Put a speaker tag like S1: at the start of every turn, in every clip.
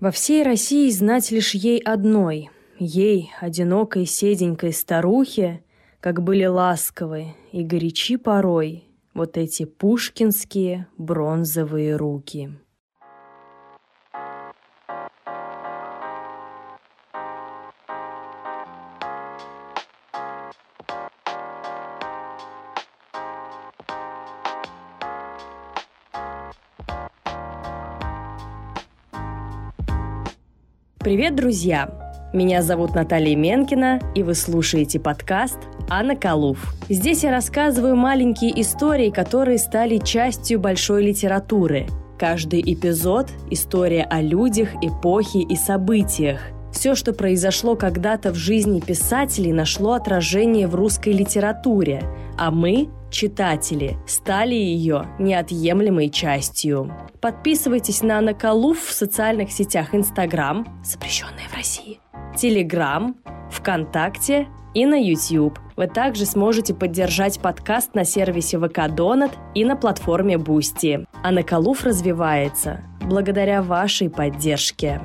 S1: Во всей России знать лишь ей одной, ей, одинокой седенькой старухе, как были ласковы и горячи порой вот эти пушкинские бронзовые руки. Привет, друзья! Меня зовут Наталья Менкина, и вы слушаете подкаст «Анна Калуф». Здесь я рассказываю маленькие истории, которые стали частью большой литературы. Каждый эпизод – история о людях, эпохе и событиях. Все, что произошло когда-то в жизни писателей, нашло отражение в русской литературе, а мы, читатели, стали ее неотъемлемой частью. Подписывайтесь на Наколув в социальных сетях Инстаграм, запрещенная в России, Телеграм, ВКонтакте и на YouTube. Вы также сможете поддержать подкаст на сервисе ВК Донат и на платформе Boosty. А Наколув развивается благодаря вашей поддержке.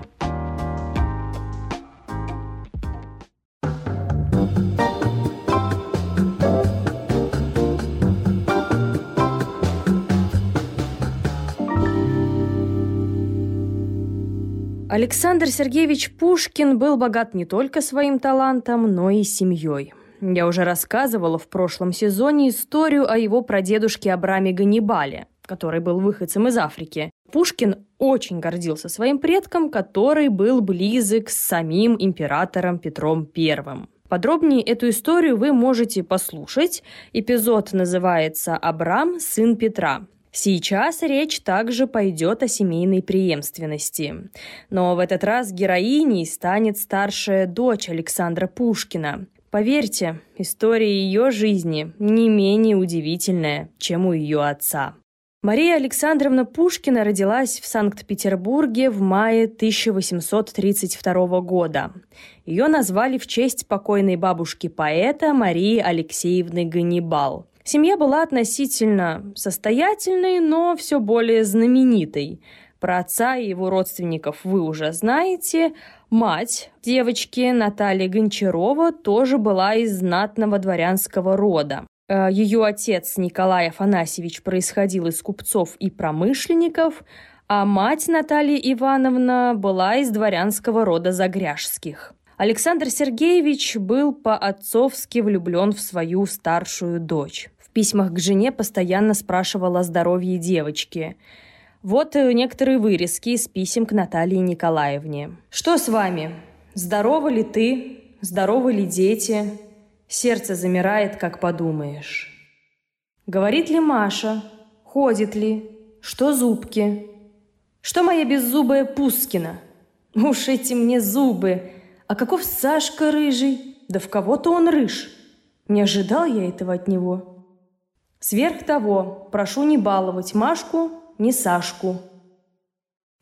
S1: Александр Сергеевич Пушкин был богат не только своим талантом, но и семьей. Я уже рассказывала в прошлом сезоне историю о его прадедушке Абраме Ганнибале, который был выходцем из Африки. Пушкин очень гордился своим предком, который был близок с самим императором Петром I. Подробнее эту историю вы можете послушать. Эпизод называется «Абрам, сын Петра». Сейчас речь также пойдет о семейной преемственности. Но в этот раз героиней станет старшая дочь Александра Пушкина. Поверьте, история ее жизни не менее удивительная, чем у ее отца. Мария Александровна Пушкина родилась в Санкт-Петербурге в мае 1832 года. Ее назвали в честь покойной бабушки поэта Марии Алексеевны Ганнибал – Семья была относительно состоятельной, но все более знаменитой. Про отца и его родственников вы уже знаете. Мать девочки Наталья Гончарова тоже была из знатного дворянского рода. Э, Ее отец Николай Афанасьевич происходил из купцов и промышленников, а мать Наталья Ивановна была из дворянского рода Загряжских. Александр Сергеевич был по-отцовски влюблен в свою старшую дочь письмах к жене постоянно спрашивал о здоровье девочки. Вот э, некоторые вырезки из писем к Наталье Николаевне. «Что с вами? Здоровы ли ты? Здоровы ли дети? Сердце замирает, как подумаешь. Говорит ли Маша? Ходит ли? Что зубки? Что моя беззубая Пускина? Уж эти мне зубы! А каков Сашка рыжий? Да в кого-то он рыж. Не ожидал я этого от него. Сверх того, прошу не баловать Машку, ни Сашку.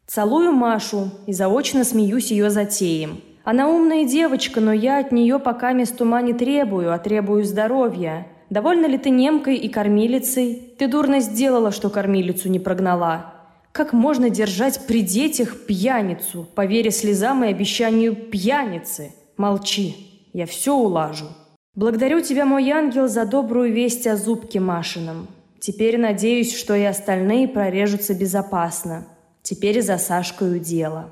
S1: Целую Машу и заочно смеюсь ее затеем. Она умная девочка, но я от нее пока мест ума не требую, а требую здоровья. Довольна ли ты немкой и кормилицей? Ты дурно сделала, что кормилицу не прогнала. Как можно держать при детях пьяницу, поверя слезам и обещанию пьяницы? Молчи, я все улажу. Благодарю тебя, мой ангел, за добрую весть о зубке Машином. Теперь надеюсь, что и остальные прорежутся безопасно. Теперь за Сашкою дело.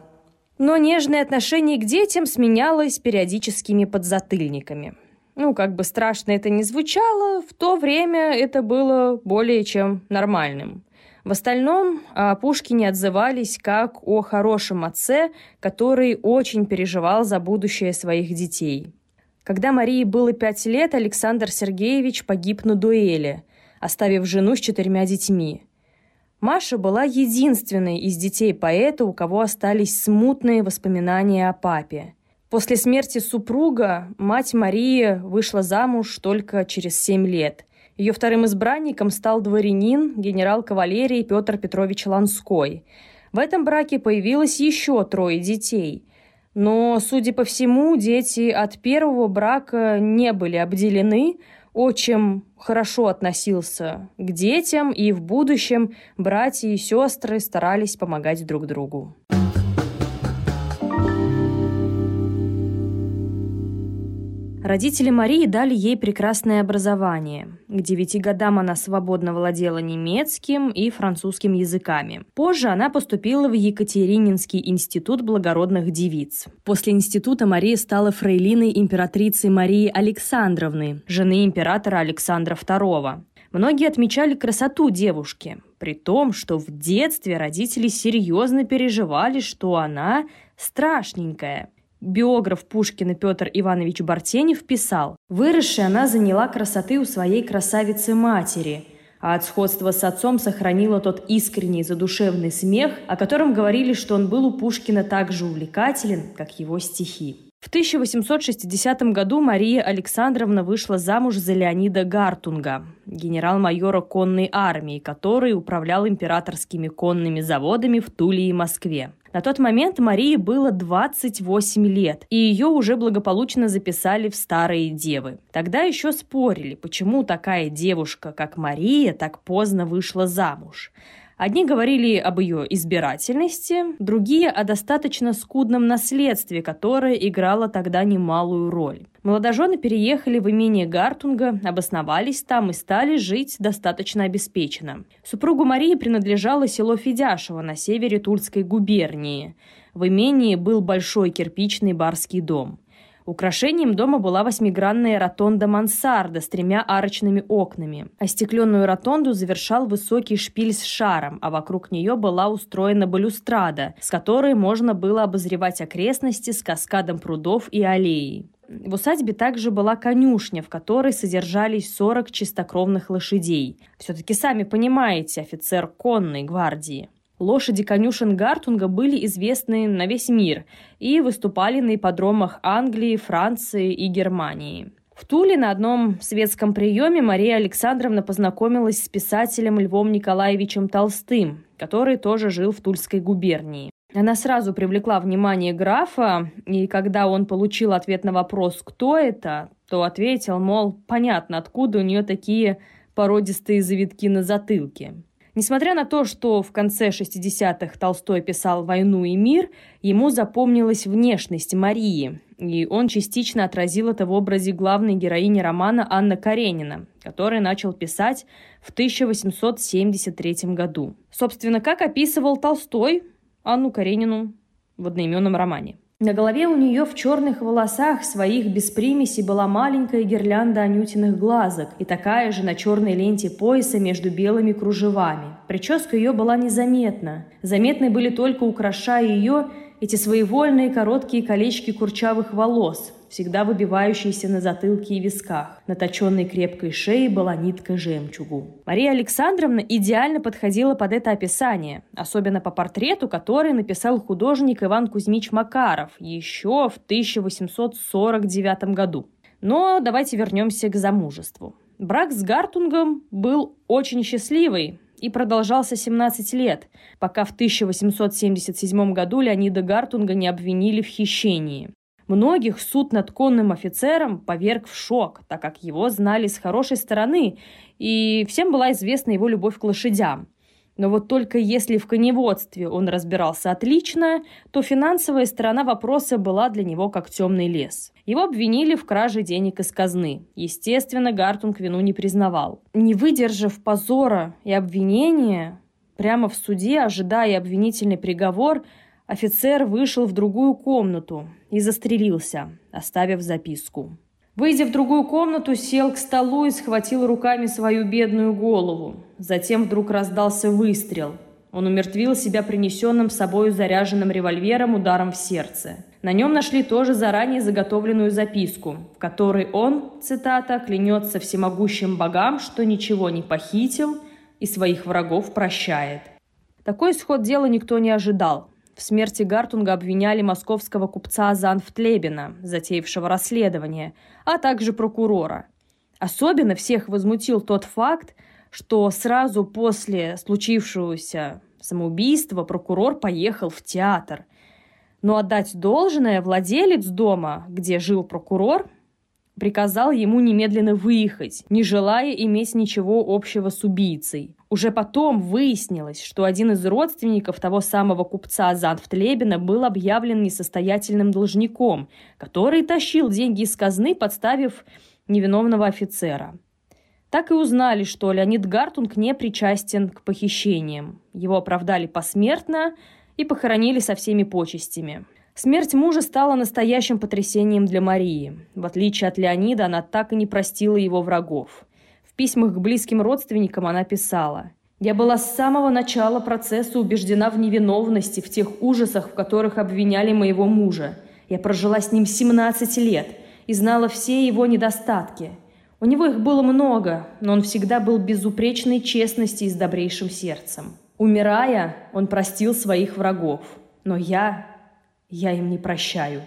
S1: Но нежное отношение к детям сменялось периодическими подзатыльниками. Ну, как бы страшно это ни звучало, в то время это было более чем нормальным. В остальном о Пушкине отзывались как о хорошем отце, который очень переживал за будущее своих детей – когда Марии было пять лет, Александр Сергеевич погиб на дуэли, оставив жену с четырьмя детьми. Маша была единственной из детей поэта, у кого остались смутные воспоминания о папе. После смерти супруга мать Марии вышла замуж только через семь лет. Ее вторым избранником стал дворянин, генерал кавалерии Петр Петрович Ланской. В этом браке появилось еще трое детей – но, судя по всему, дети от первого брака не были обделены, отчим хорошо относился к детям, и в будущем братья и сестры старались помогать друг другу. Родители Марии дали ей прекрасное образование. К девяти годам она свободно владела немецким и французским языками. Позже она поступила в Екатерининский институт благородных девиц. После института Мария стала фрейлиной императрицы Марии Александровны, жены императора Александра II. Многие отмечали красоту девушки, при том, что в детстве родители серьезно переживали, что она страшненькая – Биограф Пушкина Петр Иванович Бартенев писал, «Выросшая она заняла красоты у своей красавицы-матери, а от сходства с отцом сохранила тот искренний задушевный смех, о котором говорили, что он был у Пушкина так же увлекателен, как его стихи. В 1860 году Мария Александровна вышла замуж за Леонида Гартунга, генерал-майора конной армии, который управлял императорскими конными заводами в Туле и Москве. На тот момент Марии было 28 лет, и ее уже благополучно записали в старые девы. Тогда еще спорили, почему такая девушка, как Мария, так поздно вышла замуж. Одни говорили об ее избирательности, другие о достаточно скудном наследстве, которое играло тогда немалую роль. Молодожены переехали в имение Гартунга, обосновались там и стали жить достаточно обеспеченно. Супругу Марии принадлежало село Федяшево на севере Тульской губернии. В имении был большой кирпичный барский дом. Украшением дома была восьмигранная ротонда мансарда с тремя арочными окнами. Остекленную ротонду завершал высокий шпиль с шаром, а вокруг нее была устроена балюстрада, с которой можно было обозревать окрестности с каскадом прудов и аллеей. В усадьбе также была конюшня, в которой содержались 40 чистокровных лошадей. Все-таки сами понимаете, офицер конной гвардии. Лошади конюшен Гартунга были известны на весь мир и выступали на ипподромах Англии, Франции и Германии. В Туле на одном светском приеме Мария Александровна познакомилась с писателем Львом Николаевичем Толстым, который тоже жил в Тульской губернии. Она сразу привлекла внимание графа, и когда он получил ответ на вопрос «Кто это?», то ответил, мол, понятно, откуда у нее такие породистые завитки на затылке. Несмотря на то, что в конце 60-х Толстой писал «Войну и мир», ему запомнилась внешность Марии, и он частично отразил это в образе главной героини романа Анна Каренина, который начал писать в 1873 году. Собственно, как описывал Толстой Анну Каренину в одноименном романе – на голове у нее в черных волосах своих без примеси была маленькая гирлянда анютиных глазок и такая же на черной ленте пояса между белыми кружевами. Прическа ее была незаметна. Заметны были только украшая ее эти своевольные короткие колечки курчавых волос, всегда выбивающиеся на затылке и висках. На точенной крепкой шее была нитка жемчугу. Мария Александровна идеально подходила под это описание, особенно по портрету, который написал художник Иван Кузьмич Макаров еще в 1849 году. Но давайте вернемся к замужеству. Брак с Гартунгом был очень счастливый, и продолжался 17 лет, пока в 1877 году Леонида Гартунга не обвинили в хищении. Многих суд над конным офицером поверг в шок, так как его знали с хорошей стороны, и всем была известна его любовь к лошадям – но вот только если в коневодстве он разбирался отлично, то финансовая сторона вопроса была для него как темный лес. Его обвинили в краже денег из казны. Естественно, Гартунг вину не признавал. Не выдержав позора и обвинения, прямо в суде, ожидая обвинительный приговор, офицер вышел в другую комнату и застрелился, оставив записку. Выйдя в другую комнату, сел к столу и схватил руками свою бедную голову. Затем вдруг раздался выстрел. Он умертвил себя принесенным с собою заряженным револьвером ударом в сердце. На нем нашли тоже заранее заготовленную записку, в которой он, цитата, «клянется всемогущим богам, что ничего не похитил и своих врагов прощает». Такой исход дела никто не ожидал. В смерти Гартунга обвиняли московского купца Занфтлебена, затеявшего расследование, а также прокурора. Особенно всех возмутил тот факт, что сразу после случившегося самоубийства прокурор поехал в театр. Но отдать должное владелец дома, где жил прокурор, приказал ему немедленно выехать, не желая иметь ничего общего с убийцей. Уже потом выяснилось, что один из родственников того самого купца Занфтлебена был объявлен несостоятельным должником, который тащил деньги из казны, подставив невиновного офицера. Так и узнали, что Леонид Гартунг не причастен к похищениям. Его оправдали посмертно и похоронили со всеми почестями. Смерть мужа стала настоящим потрясением для Марии. В отличие от Леонида, она так и не простила его врагов письмах к близким родственникам она писала «Я была с самого начала процесса убеждена в невиновности, в тех ужасах, в которых обвиняли моего мужа. Я прожила с ним 17 лет и знала все его недостатки. У него их было много, но он всегда был безупречной честности и с добрейшим сердцем. Умирая, он простил своих врагов. Но я... я им не прощаю».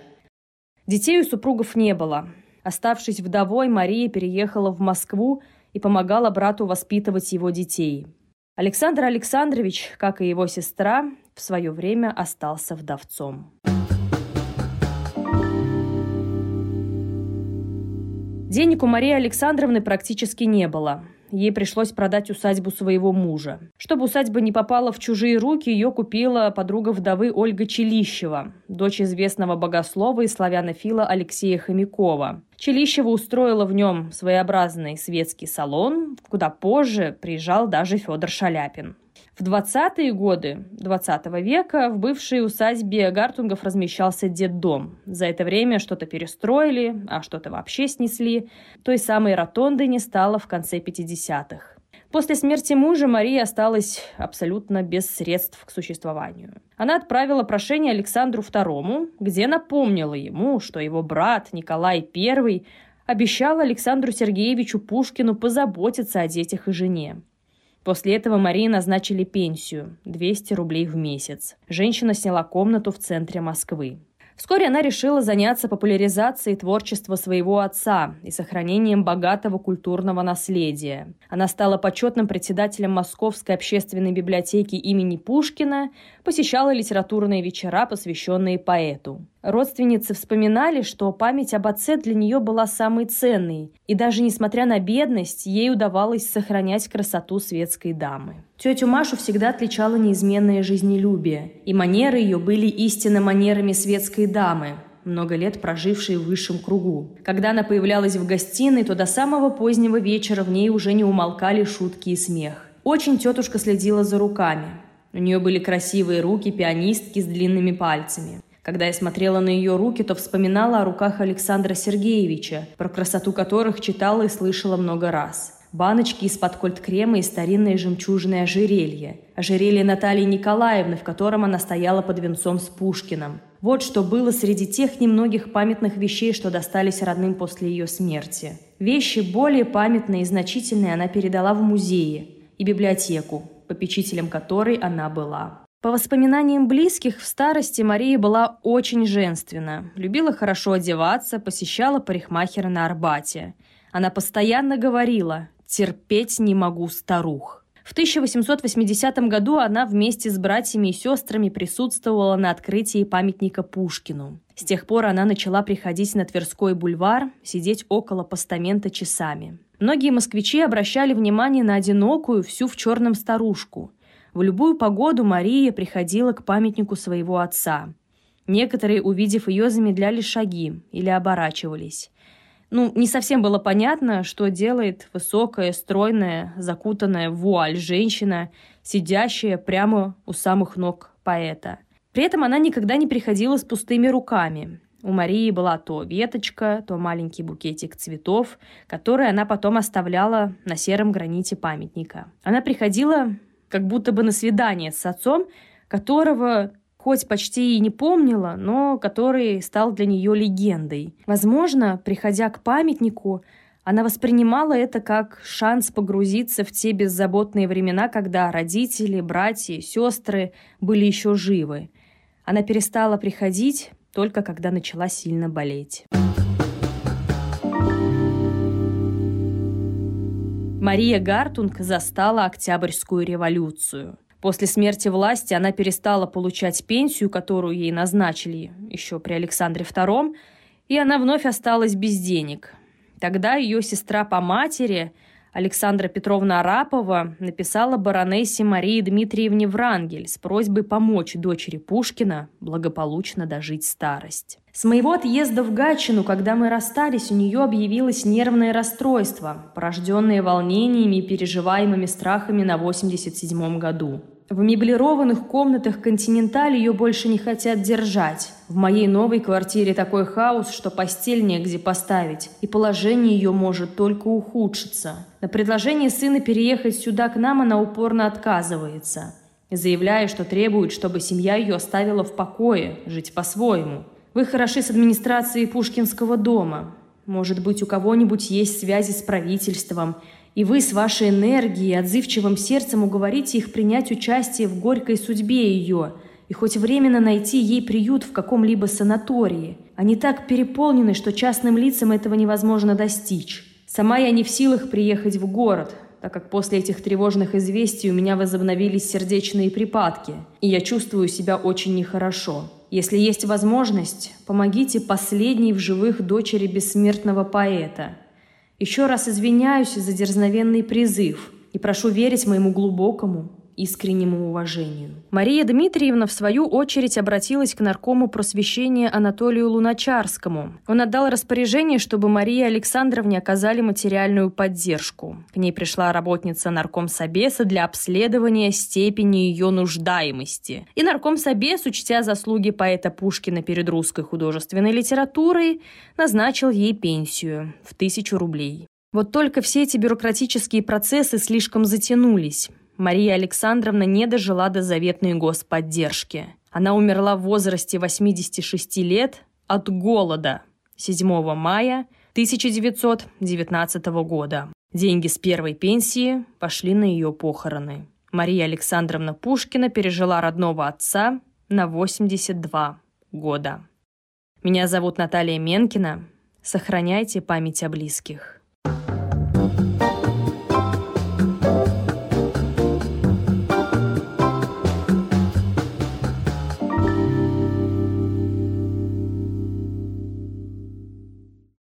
S1: Детей у супругов не было. Оставшись вдовой, Мария переехала в Москву и помогала брату воспитывать его детей. Александр Александрович, как и его сестра, в свое время остался вдовцом. Денег у Марии Александровны практически не было ей пришлось продать усадьбу своего мужа. Чтобы усадьба не попала в чужие руки, ее купила подруга вдовы Ольга Челищева, дочь известного богослова и славянофила Алексея Хомякова. Челищева устроила в нем своеобразный светский салон, куда позже приезжал даже Федор Шаляпин. В 20-е годы 20 века в бывшей усадьбе Гартунгов размещался детдом. За это время что-то перестроили, а что-то вообще снесли. Той самой ротонды не стало в конце 50-х. После смерти мужа Мария осталась абсолютно без средств к существованию. Она отправила прошение Александру II, где напомнила ему, что его брат Николай I обещал Александру Сергеевичу Пушкину позаботиться о детях и жене. После этого Марии назначили пенсию – 200 рублей в месяц. Женщина сняла комнату в центре Москвы. Вскоре она решила заняться популяризацией творчества своего отца и сохранением богатого культурного наследия. Она стала почетным председателем Московской общественной библиотеки имени Пушкина, посещала литературные вечера, посвященные поэту. Родственницы вспоминали, что память об отце для нее была самой ценной, и даже несмотря на бедность, ей удавалось сохранять красоту светской дамы. Тетю Машу всегда отличало неизменное жизнелюбие, и манеры ее были истинно манерами светской дамы, много лет прожившей в высшем кругу. Когда она появлялась в гостиной, то до самого позднего вечера в ней уже не умолкали шутки и смех. Очень тетушка следила за руками. У нее были красивые руки пианистки с длинными пальцами. Когда я смотрела на ее руки, то вспоминала о руках Александра Сергеевича, про красоту которых читала и слышала много раз. Баночки из-под кольт-крема и старинное жемчужное ожерелье. Ожерелье Натальи Николаевны, в котором она стояла под венцом с Пушкиным. Вот что было среди тех немногих памятных вещей, что достались родным после ее смерти. Вещи более памятные и значительные она передала в музее и библиотеку, попечителем которой она была. По воспоминаниям близких, в старости Мария была очень женственна, любила хорошо одеваться, посещала парикмахера на Арбате. Она постоянно говорила «терпеть не могу старух». В 1880 году она вместе с братьями и сестрами присутствовала на открытии памятника Пушкину. С тех пор она начала приходить на Тверской бульвар, сидеть около постамента часами. Многие москвичи обращали внимание на одинокую, всю в черном старушку – в любую погоду Мария приходила к памятнику своего отца. Некоторые, увидев ее, замедляли шаги или оборачивались. Ну, не совсем было понятно, что делает высокая, стройная, закутанная в вуаль женщина, сидящая прямо у самых ног поэта. При этом она никогда не приходила с пустыми руками. У Марии была то веточка, то маленький букетик цветов, которые она потом оставляла на сером граните памятника. Она приходила как будто бы на свидание с отцом, которого хоть почти и не помнила, но который стал для нее легендой. Возможно, приходя к памятнику, она воспринимала это как шанс погрузиться в те беззаботные времена, когда родители, братья, сестры были еще живы. Она перестала приходить только когда начала сильно болеть. Мария Гартунг застала Октябрьскую революцию. После смерти власти она перестала получать пенсию, которую ей назначили еще при Александре II, и она вновь осталась без денег. Тогда ее сестра по матери, Александра Петровна Арапова написала баронессе Марии Дмитриевне Врангель с просьбой помочь дочери Пушкина благополучно дожить старость. С моего отъезда в Гатчину, когда мы расстались, у нее объявилось нервное расстройство, порожденное волнениями и переживаемыми страхами на 87-м году. В меблированных комнатах «Континенталь» ее больше не хотят держать. В моей новой квартире такой хаос, что постель негде поставить, и положение ее может только ухудшиться. На предложение сына переехать сюда к нам она упорно отказывается, заявляя, что требует, чтобы семья ее оставила в покое, жить по-своему. Вы хороши с администрацией Пушкинского дома. Может быть, у кого-нибудь есть связи с правительством – и вы с вашей энергией и отзывчивым сердцем уговорите их принять участие в горькой судьбе ее и хоть временно найти ей приют в каком-либо санатории. Они так переполнены, что частным лицам этого невозможно достичь. Сама я не в силах приехать в город, так как после этих тревожных известий у меня возобновились сердечные припадки, и я чувствую себя очень нехорошо. Если есть возможность, помогите последней в живых дочери бессмертного поэта – еще раз извиняюсь за дерзновенный призыв и прошу верить моему глубокому, искреннему уважению. Мария Дмитриевна, в свою очередь, обратилась к наркому просвещения Анатолию Луначарскому. Он отдал распоряжение, чтобы Марии Александровне оказали материальную поддержку. К ней пришла работница наркомсобеса для обследования степени ее нуждаемости. И наркомсобес, учтя заслуги поэта Пушкина перед русской художественной литературой, назначил ей пенсию в тысячу рублей. Вот только все эти бюрократические процессы слишком затянулись. Мария Александровна не дожила до заветной господдержки. Она умерла в возрасте 86 лет от голода 7 мая 1919 года. Деньги с первой пенсии пошли на ее похороны. Мария Александровна Пушкина пережила родного отца на 82 года. Меня зовут Наталья Менкина. Сохраняйте память о близких.